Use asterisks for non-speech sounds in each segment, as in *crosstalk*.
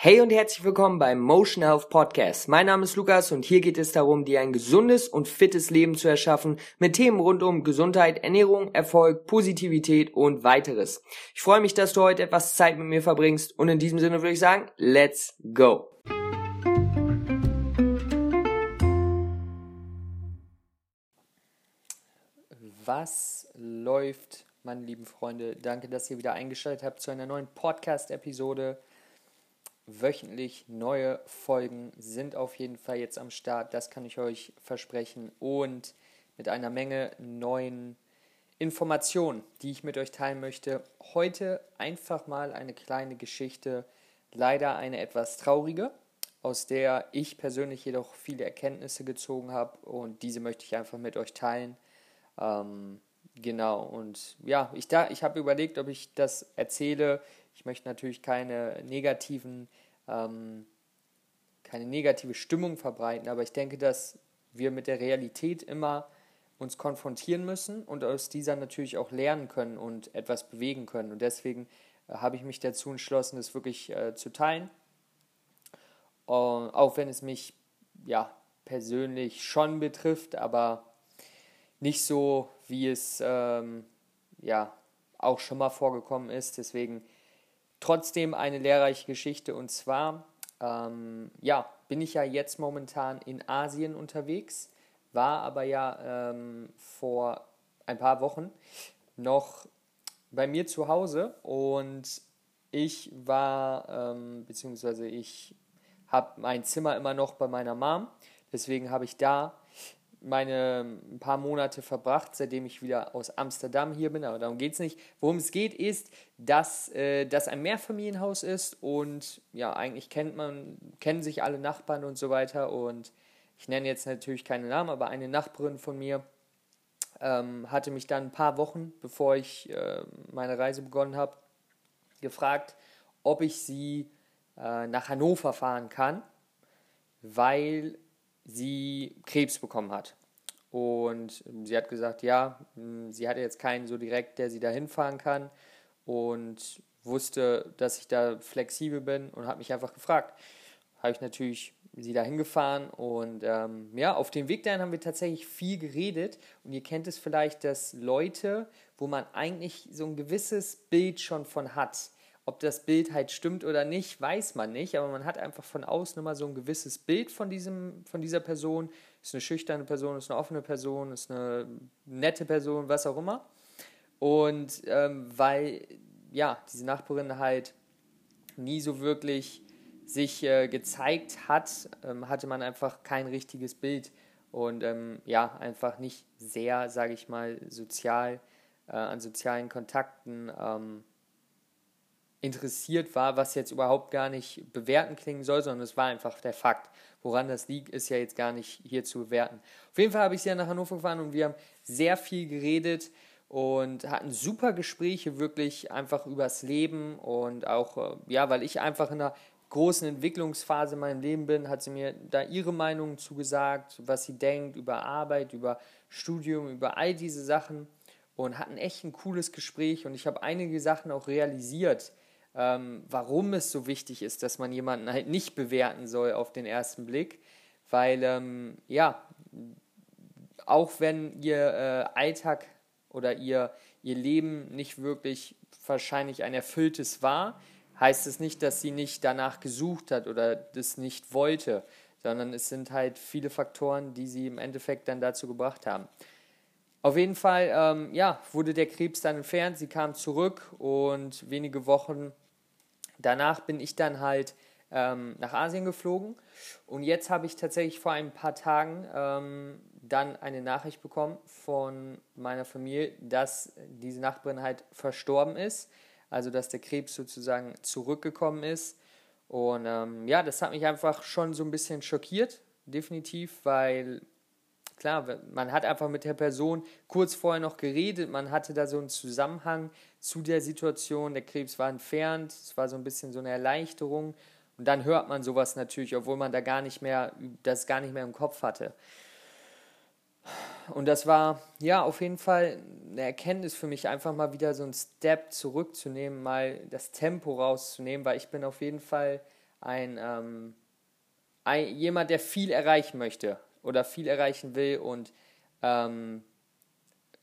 Hey und herzlich willkommen beim Motion Health Podcast. Mein Name ist Lukas und hier geht es darum, dir ein gesundes und fittes Leben zu erschaffen mit Themen rund um Gesundheit, Ernährung, Erfolg, Positivität und weiteres. Ich freue mich, dass du heute etwas Zeit mit mir verbringst und in diesem Sinne würde ich sagen, let's go. Was läuft, meine lieben Freunde? Danke, dass ihr wieder eingeschaltet habt zu einer neuen Podcast-Episode wöchentlich neue Folgen sind auf jeden Fall jetzt am Start. Das kann ich euch versprechen. Und mit einer Menge neuen Informationen, die ich mit euch teilen möchte. Heute einfach mal eine kleine Geschichte, leider eine etwas traurige, aus der ich persönlich jedoch viele Erkenntnisse gezogen habe und diese möchte ich einfach mit euch teilen. Ähm, genau, und ja, ich, ich habe überlegt, ob ich das erzähle ich möchte natürlich keine negativen, ähm, keine negative Stimmung verbreiten, aber ich denke, dass wir mit der Realität immer uns konfrontieren müssen und aus dieser natürlich auch lernen können und etwas bewegen können. Und deswegen äh, habe ich mich dazu entschlossen, das wirklich äh, zu teilen. Uh, auch wenn es mich ja persönlich schon betrifft, aber nicht so, wie es ähm, ja auch schon mal vorgekommen ist. Deswegen trotzdem eine lehrreiche Geschichte. Und zwar, ähm, ja, bin ich ja jetzt momentan in Asien unterwegs, war aber ja ähm, vor ein paar Wochen noch bei mir zu Hause. Und ich war, ähm, beziehungsweise ich habe mein Zimmer immer noch bei meiner Mom, deswegen habe ich da meine ein paar Monate verbracht, seitdem ich wieder aus Amsterdam hier bin, aber darum geht es nicht. Worum es geht, ist, dass äh, das ein Mehrfamilienhaus ist und ja, eigentlich kennt man, kennen sich alle Nachbarn und so weiter und ich nenne jetzt natürlich keine Namen, aber eine Nachbarin von mir ähm, hatte mich dann ein paar Wochen, bevor ich äh, meine Reise begonnen habe, gefragt, ob ich sie äh, nach Hannover fahren kann, weil sie Krebs bekommen hat. Und sie hat gesagt, ja, hm, sie hatte jetzt keinen so direkt, der sie da hinfahren kann und wusste, dass ich da flexibel bin und hat mich einfach gefragt. Habe ich natürlich sie da hingefahren und ähm, ja, auf dem Weg dahin haben wir tatsächlich viel geredet und ihr kennt es vielleicht, dass Leute, wo man eigentlich so ein gewisses Bild schon von hat, ob das Bild halt stimmt oder nicht, weiß man nicht, aber man hat einfach von außen immer so ein gewisses Bild von, diesem, von dieser Person. Ist eine schüchterne Person, ist eine offene Person, ist eine nette Person, was auch immer. Und ähm, weil, ja, diese Nachbarin halt nie so wirklich sich äh, gezeigt hat, ähm, hatte man einfach kein richtiges Bild und ähm, ja, einfach nicht sehr, sage ich mal, sozial, äh, an sozialen Kontakten ähm, interessiert war, was jetzt überhaupt gar nicht bewerten klingen soll, sondern es war einfach der Fakt. Woran das liegt, ist ja jetzt gar nicht hier zu bewerten. Auf jeden Fall habe ich sie ja nach Hannover gefahren und wir haben sehr viel geredet und hatten super Gespräche wirklich einfach übers Leben und auch, äh, ja, weil ich einfach in einer großen Entwicklungsphase in meinem Leben bin, hat sie mir da ihre Meinung zugesagt, was sie denkt über Arbeit, über Studium, über all diese Sachen und hatten echt ein cooles Gespräch und ich habe einige Sachen auch realisiert, ähm, warum es so wichtig ist, dass man jemanden halt nicht bewerten soll auf den ersten Blick, weil ähm, ja, auch wenn ihr äh, Alltag oder ihr, ihr Leben nicht wirklich wahrscheinlich ein erfülltes war, heißt es nicht, dass sie nicht danach gesucht hat oder das nicht wollte, sondern es sind halt viele Faktoren, die sie im Endeffekt dann dazu gebracht haben. Auf jeden Fall, ähm, ja, wurde der Krebs dann entfernt, sie kam zurück und wenige Wochen danach bin ich dann halt ähm, nach Asien geflogen und jetzt habe ich tatsächlich vor ein paar Tagen ähm, dann eine Nachricht bekommen von meiner Familie, dass diese Nachbarin halt verstorben ist, also dass der Krebs sozusagen zurückgekommen ist. Und ähm, ja, das hat mich einfach schon so ein bisschen schockiert, definitiv, weil klar, man hat einfach mit der Person kurz vorher noch geredet, man hatte da so einen Zusammenhang zu der Situation, der Krebs war entfernt, es war so ein bisschen so eine Erleichterung und dann hört man sowas natürlich, obwohl man da gar nicht mehr, das gar nicht mehr im Kopf hatte. Und das war ja auf jeden Fall eine Erkenntnis für mich, einfach mal wieder so einen Step zurückzunehmen, mal das Tempo rauszunehmen, weil ich bin auf jeden Fall ein, ähm, ein jemand, der viel erreichen möchte oder viel erreichen will und ähm,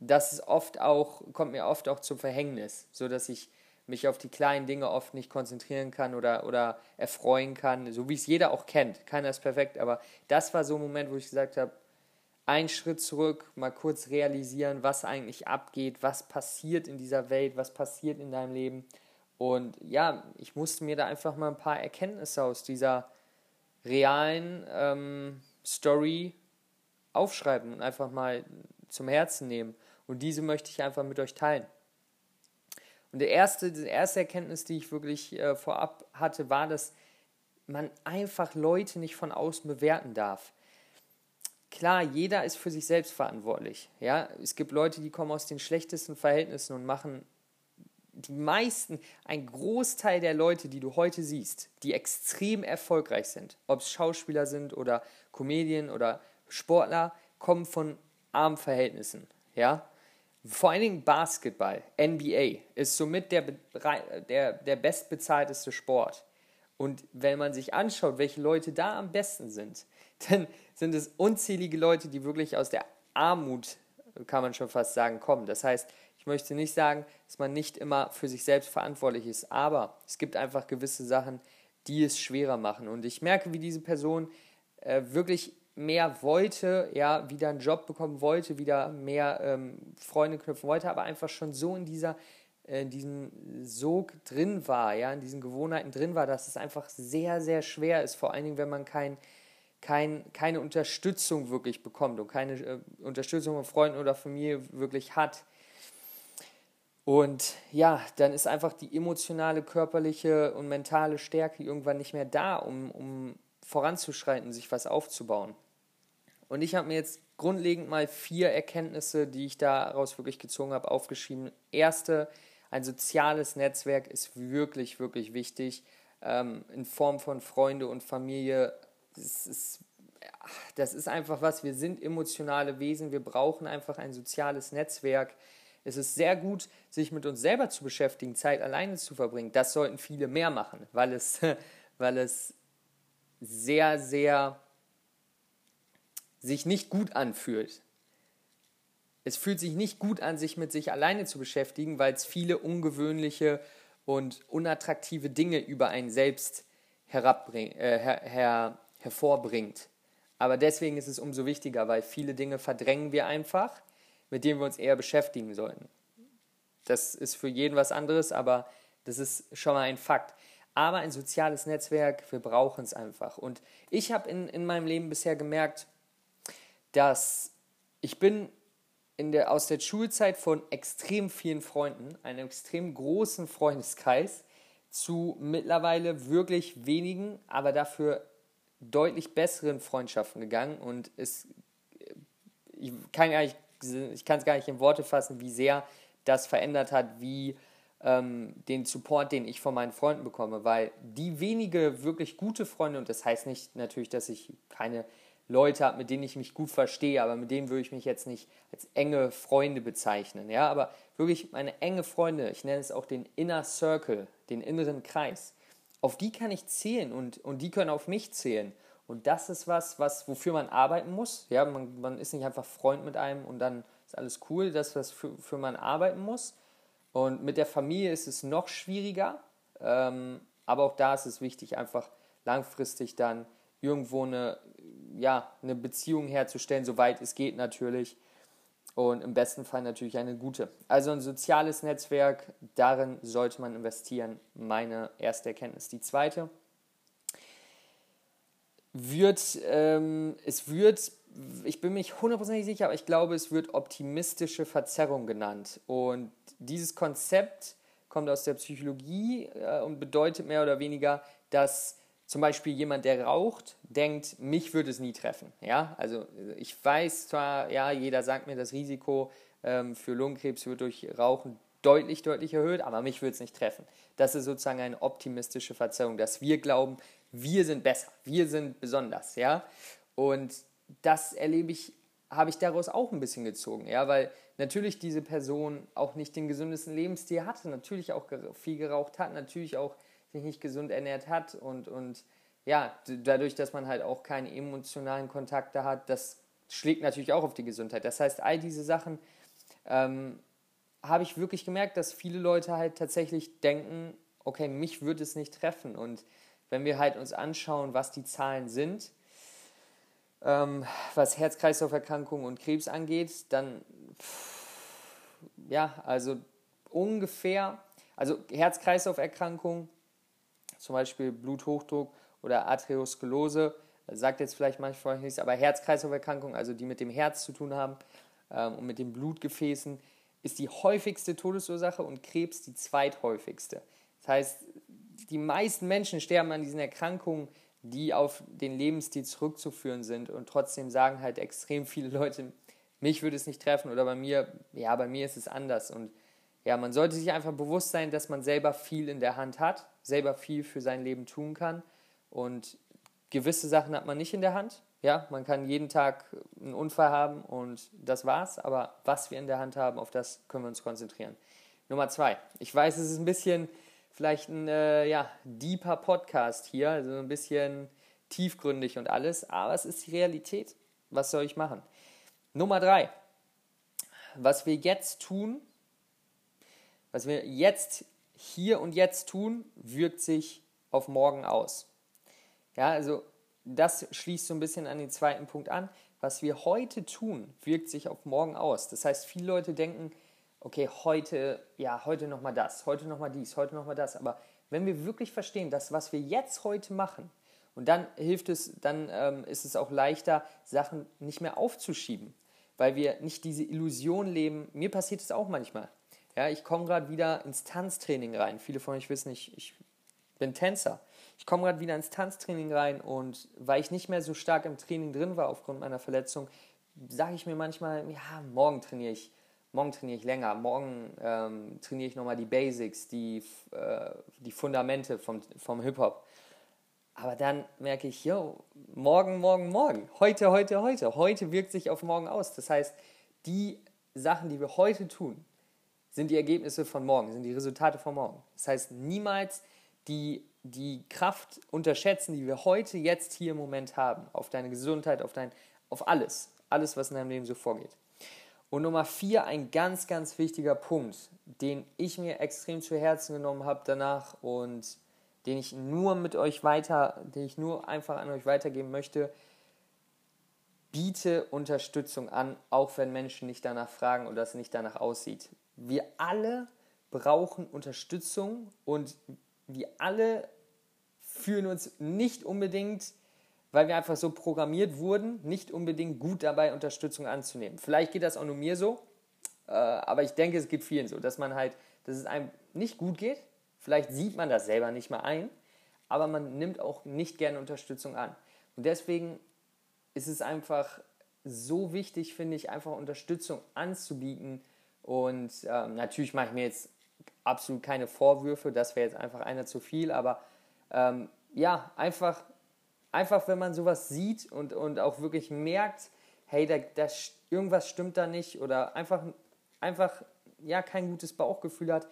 das ist oft auch, kommt mir oft auch zum Verhängnis, so dass ich mich auf die kleinen Dinge oft nicht konzentrieren kann oder, oder erfreuen kann, so wie es jeder auch kennt. Keiner ist perfekt, aber das war so ein Moment, wo ich gesagt habe, einen Schritt zurück, mal kurz realisieren, was eigentlich abgeht, was passiert in dieser Welt, was passiert in deinem Leben. Und ja, ich musste mir da einfach mal ein paar Erkenntnisse aus dieser realen ähm, Story aufschreiben und einfach mal zum Herzen nehmen. Und diese möchte ich einfach mit euch teilen. Und der erste, die erste Erkenntnis, die ich wirklich äh, vorab hatte, war, dass man einfach Leute nicht von außen bewerten darf. Klar, jeder ist für sich selbst verantwortlich. Ja? Es gibt Leute, die kommen aus den schlechtesten Verhältnissen und machen die meisten, ein Großteil der Leute, die du heute siehst, die extrem erfolgreich sind, ob es Schauspieler sind oder Comedien oder Sportler, kommen von armen Verhältnissen. Ja? Vor allen Dingen Basketball, NBA, ist somit der, der, der bestbezahlteste Sport. Und wenn man sich anschaut, welche Leute da am besten sind, *laughs* dann sind es unzählige Leute, die wirklich aus der Armut, kann man schon fast sagen, kommen. Das heißt, ich möchte nicht sagen, dass man nicht immer für sich selbst verantwortlich ist, aber es gibt einfach gewisse Sachen, die es schwerer machen. Und ich merke, wie diese Person äh, wirklich mehr wollte, ja, wieder einen Job bekommen wollte, wieder mehr ähm, Freunde knüpfen wollte, aber einfach schon so in dieser äh, in diesem Sog drin war, ja, in diesen Gewohnheiten drin war, dass es einfach sehr, sehr schwer ist, vor allen Dingen, wenn man kein, kein, keine Unterstützung wirklich bekommt und keine äh, Unterstützung von Freunden oder Familie wirklich hat. Und ja, dann ist einfach die emotionale, körperliche und mentale Stärke irgendwann nicht mehr da, um, um voranzuschreiten, sich was aufzubauen. Und ich habe mir jetzt grundlegend mal vier Erkenntnisse, die ich daraus wirklich gezogen habe, aufgeschrieben. Erste, ein soziales Netzwerk ist wirklich, wirklich wichtig ähm, in Form von Freunde und Familie. Das ist, das ist einfach was, wir sind emotionale Wesen, wir brauchen einfach ein soziales Netzwerk. Es ist sehr gut, sich mit uns selber zu beschäftigen, Zeit alleine zu verbringen. Das sollten viele mehr machen, weil es, *laughs* weil es sehr, sehr sich nicht gut anfühlt. Es fühlt sich nicht gut an, sich mit sich alleine zu beschäftigen, weil es viele ungewöhnliche und unattraktive Dinge über einen selbst herabbring, äh, her, her, hervorbringt. Aber deswegen ist es umso wichtiger, weil viele Dinge verdrängen wir einfach, mit denen wir uns eher beschäftigen sollten. Das ist für jeden was anderes, aber das ist schon mal ein Fakt. Aber ein soziales Netzwerk, wir brauchen es einfach. Und ich habe in, in meinem Leben bisher gemerkt, dass ich bin in der, aus der Schulzeit von extrem vielen Freunden, einem extrem großen Freundeskreis, zu mittlerweile wirklich wenigen, aber dafür deutlich besseren Freundschaften gegangen. Und es, ich kann es gar nicht in Worte fassen, wie sehr das verändert hat, wie ähm, den Support, den ich von meinen Freunden bekomme, weil die wenige wirklich gute Freunde, und das heißt nicht natürlich, dass ich keine Leute habe, mit denen ich mich gut verstehe, aber mit denen würde ich mich jetzt nicht als enge Freunde bezeichnen. Ja, aber wirklich meine enge Freunde, ich nenne es auch den Inner Circle, den inneren Kreis, auf die kann ich zählen und, und die können auf mich zählen. Und das ist was, was wofür man arbeiten muss. Ja, man, man ist nicht einfach Freund mit einem und dann ist alles cool. Das, was für, für man arbeiten muss. Und mit der Familie ist es noch schwieriger. Ähm, aber auch da ist es wichtig, einfach langfristig dann irgendwo eine ja, eine Beziehung herzustellen, soweit es geht natürlich. Und im besten Fall natürlich eine gute. Also ein soziales Netzwerk, darin sollte man investieren. Meine erste Erkenntnis. Die zweite wird, ähm, es wird, ich bin mich hundertprozentig sicher, aber ich glaube, es wird optimistische Verzerrung genannt. Und dieses Konzept kommt aus der Psychologie äh, und bedeutet mehr oder weniger, dass zum Beispiel jemand, der raucht, denkt, mich würde es nie treffen. Ja, also ich weiß zwar, ja, jeder sagt mir, das Risiko ähm, für Lungenkrebs wird durch Rauchen deutlich, deutlich erhöht, aber mich würde es nicht treffen. Das ist sozusagen eine optimistische Verzerrung, dass wir glauben, wir sind besser, wir sind besonders, ja. Und das erlebe ich, habe ich daraus auch ein bisschen gezogen, ja, weil natürlich diese Person auch nicht den gesündesten Lebensstil hatte, natürlich auch viel geraucht hat, natürlich auch sich nicht gesund ernährt hat und, und ja, dadurch, dass man halt auch keine emotionalen Kontakte hat, das schlägt natürlich auch auf die Gesundheit. Das heißt, all diese Sachen ähm, habe ich wirklich gemerkt, dass viele Leute halt tatsächlich denken, okay, mich würde es nicht treffen. Und wenn wir halt uns anschauen, was die Zahlen sind, ähm, was Herz-Kreislauf-Erkrankungen und Krebs angeht, dann ja, also ungefähr, also Herz-Kreislauf-Erkrankungen, zum Beispiel Bluthochdruck oder Arteriosklerose, sagt jetzt vielleicht manchmal nichts, aber Herz-Kreislauf-Erkrankungen, also die mit dem Herz zu tun haben ähm, und mit den Blutgefäßen, ist die häufigste Todesursache und Krebs die zweithäufigste. Das heißt, die meisten Menschen sterben an diesen Erkrankungen, die auf den Lebensstil zurückzuführen sind und trotzdem sagen halt extrem viele Leute, mich würde es nicht treffen oder bei mir, ja, bei mir ist es anders und ja, man sollte sich einfach bewusst sein, dass man selber viel in der Hand hat, selber viel für sein Leben tun kann und gewisse Sachen hat man nicht in der Hand. Ja, man kann jeden Tag einen Unfall haben und das war's, aber was wir in der Hand haben, auf das können wir uns konzentrieren. Nummer zwei. Ich weiß, es ist ein bisschen vielleicht ein äh, ja, deeper Podcast hier, also ein bisschen tiefgründig und alles, aber es ist die Realität. Was soll ich machen? Nummer drei. Was wir jetzt tun, was wir jetzt hier und jetzt tun, wirkt sich auf morgen aus. Ja, also das schließt so ein bisschen an den zweiten Punkt an. Was wir heute tun, wirkt sich auf morgen aus. Das heißt, viele Leute denken, okay, heute, ja, heute nochmal das, heute nochmal dies, heute nochmal das. Aber wenn wir wirklich verstehen, dass was wir jetzt heute machen, und dann hilft es, dann ähm, ist es auch leichter, Sachen nicht mehr aufzuschieben, weil wir nicht diese Illusion leben. Mir passiert es auch manchmal. Ja, ich komme gerade wieder ins Tanztraining rein. Viele von euch wissen, ich, ich bin Tänzer. Ich komme gerade wieder ins Tanztraining rein und weil ich nicht mehr so stark im Training drin war aufgrund meiner Verletzung, sage ich mir manchmal, ja, morgen trainiere ich morgen trainiere ich länger, morgen ähm, trainiere ich nochmal die Basics, die, äh, die Fundamente vom, vom Hip-Hop. Aber dann merke ich, yo, morgen, morgen, morgen, heute, heute, heute, heute wirkt sich auf morgen aus. Das heißt, die Sachen, die wir heute tun, sind die Ergebnisse von morgen, sind die Resultate von morgen. Das heißt, niemals die, die Kraft unterschätzen, die wir heute, jetzt, hier im Moment haben, auf deine Gesundheit, auf, dein, auf alles, alles, was in deinem Leben so vorgeht. Und Nummer vier, ein ganz, ganz wichtiger Punkt, den ich mir extrem zu Herzen genommen habe danach und den ich nur mit euch weiter, den ich nur einfach an euch weitergeben möchte. Biete Unterstützung an, auch wenn Menschen nicht danach fragen oder es nicht danach aussieht. Wir alle brauchen Unterstützung und wir alle fühlen uns nicht unbedingt weil wir einfach so programmiert wurden, nicht unbedingt gut dabei, Unterstützung anzunehmen. Vielleicht geht das auch nur mir so, äh, aber ich denke, es geht vielen so, dass man halt, dass es einem nicht gut geht. Vielleicht sieht man das selber nicht mal ein, aber man nimmt auch nicht gerne Unterstützung an. Und deswegen ist es einfach so wichtig, finde ich, einfach Unterstützung anzubieten. Und ähm, natürlich mache ich mir jetzt absolut keine Vorwürfe, das wäre jetzt einfach einer zu viel, aber ähm, ja, einfach einfach, wenn man sowas sieht und, und auch wirklich merkt, hey, da, da, irgendwas stimmt da nicht oder einfach, einfach ja, kein gutes Bauchgefühl hat,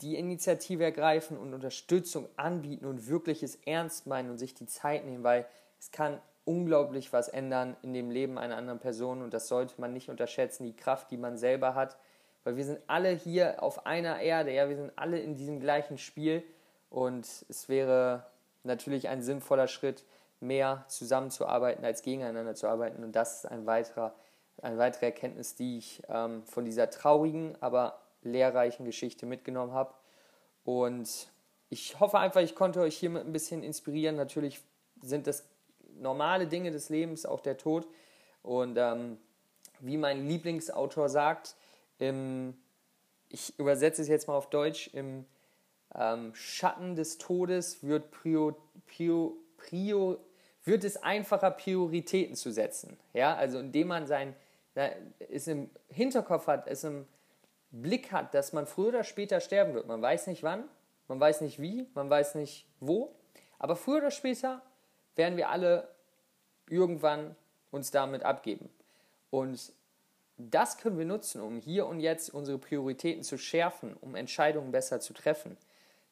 die Initiative ergreifen und Unterstützung anbieten und wirklich es ernst meinen und sich die Zeit nehmen, weil es kann unglaublich was ändern in dem Leben einer anderen Person und das sollte man nicht unterschätzen, die Kraft, die man selber hat, weil wir sind alle hier auf einer Erde, ja, wir sind alle in diesem gleichen Spiel und es wäre natürlich ein sinnvoller Schritt, mehr zusammenzuarbeiten als gegeneinander zu arbeiten. Und das ist ein weiterer, eine weitere Erkenntnis, die ich ähm, von dieser traurigen, aber lehrreichen Geschichte mitgenommen habe. Und ich hoffe einfach, ich konnte euch hiermit ein bisschen inspirieren. Natürlich sind das normale Dinge des Lebens, auch der Tod. Und ähm, wie mein Lieblingsautor sagt, im, ich übersetze es jetzt mal auf Deutsch, im ähm, Schatten des Todes wird, Prior, Prior, Prior, wird es einfacher, Prioritäten zu setzen. Ja? Also indem man sein, es im Hinterkopf hat, es im Blick hat, dass man früher oder später sterben wird. Man weiß nicht wann, man weiß nicht wie, man weiß nicht wo, aber früher oder später werden wir alle irgendwann uns damit abgeben. Und das können wir nutzen, um hier und jetzt unsere Prioritäten zu schärfen, um Entscheidungen besser zu treffen.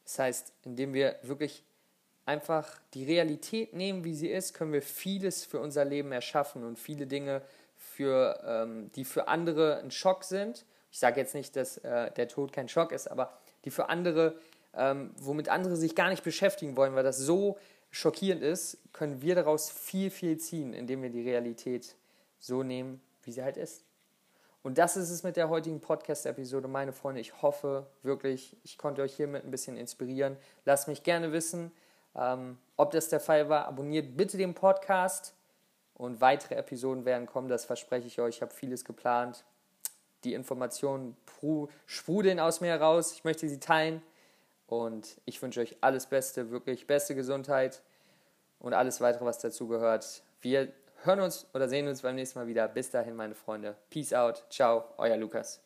Das heißt, indem wir wirklich einfach die Realität nehmen, wie sie ist, können wir vieles für unser Leben erschaffen und viele Dinge, für, ähm, die für andere ein Schock sind. Ich sage jetzt nicht, dass äh, der Tod kein Schock ist, aber die für andere, ähm, womit andere sich gar nicht beschäftigen wollen, weil das so schockierend ist, können wir daraus viel, viel ziehen, indem wir die Realität so nehmen, wie sie halt ist. Und das ist es mit der heutigen Podcast-Episode, meine Freunde. Ich hoffe wirklich, ich konnte euch hiermit ein bisschen inspirieren. Lasst mich gerne wissen, ähm, ob das der Fall war. Abonniert bitte den Podcast und weitere Episoden werden kommen, das verspreche ich euch. Ich habe vieles geplant. Die Informationen sprudeln aus mir heraus. Ich möchte sie teilen. Und ich wünsche euch alles Beste, wirklich beste Gesundheit und alles weitere, was dazu gehört. Wir hören uns oder sehen uns beim nächsten Mal wieder. Bis dahin, meine Freunde. Peace out. Ciao, euer Lukas.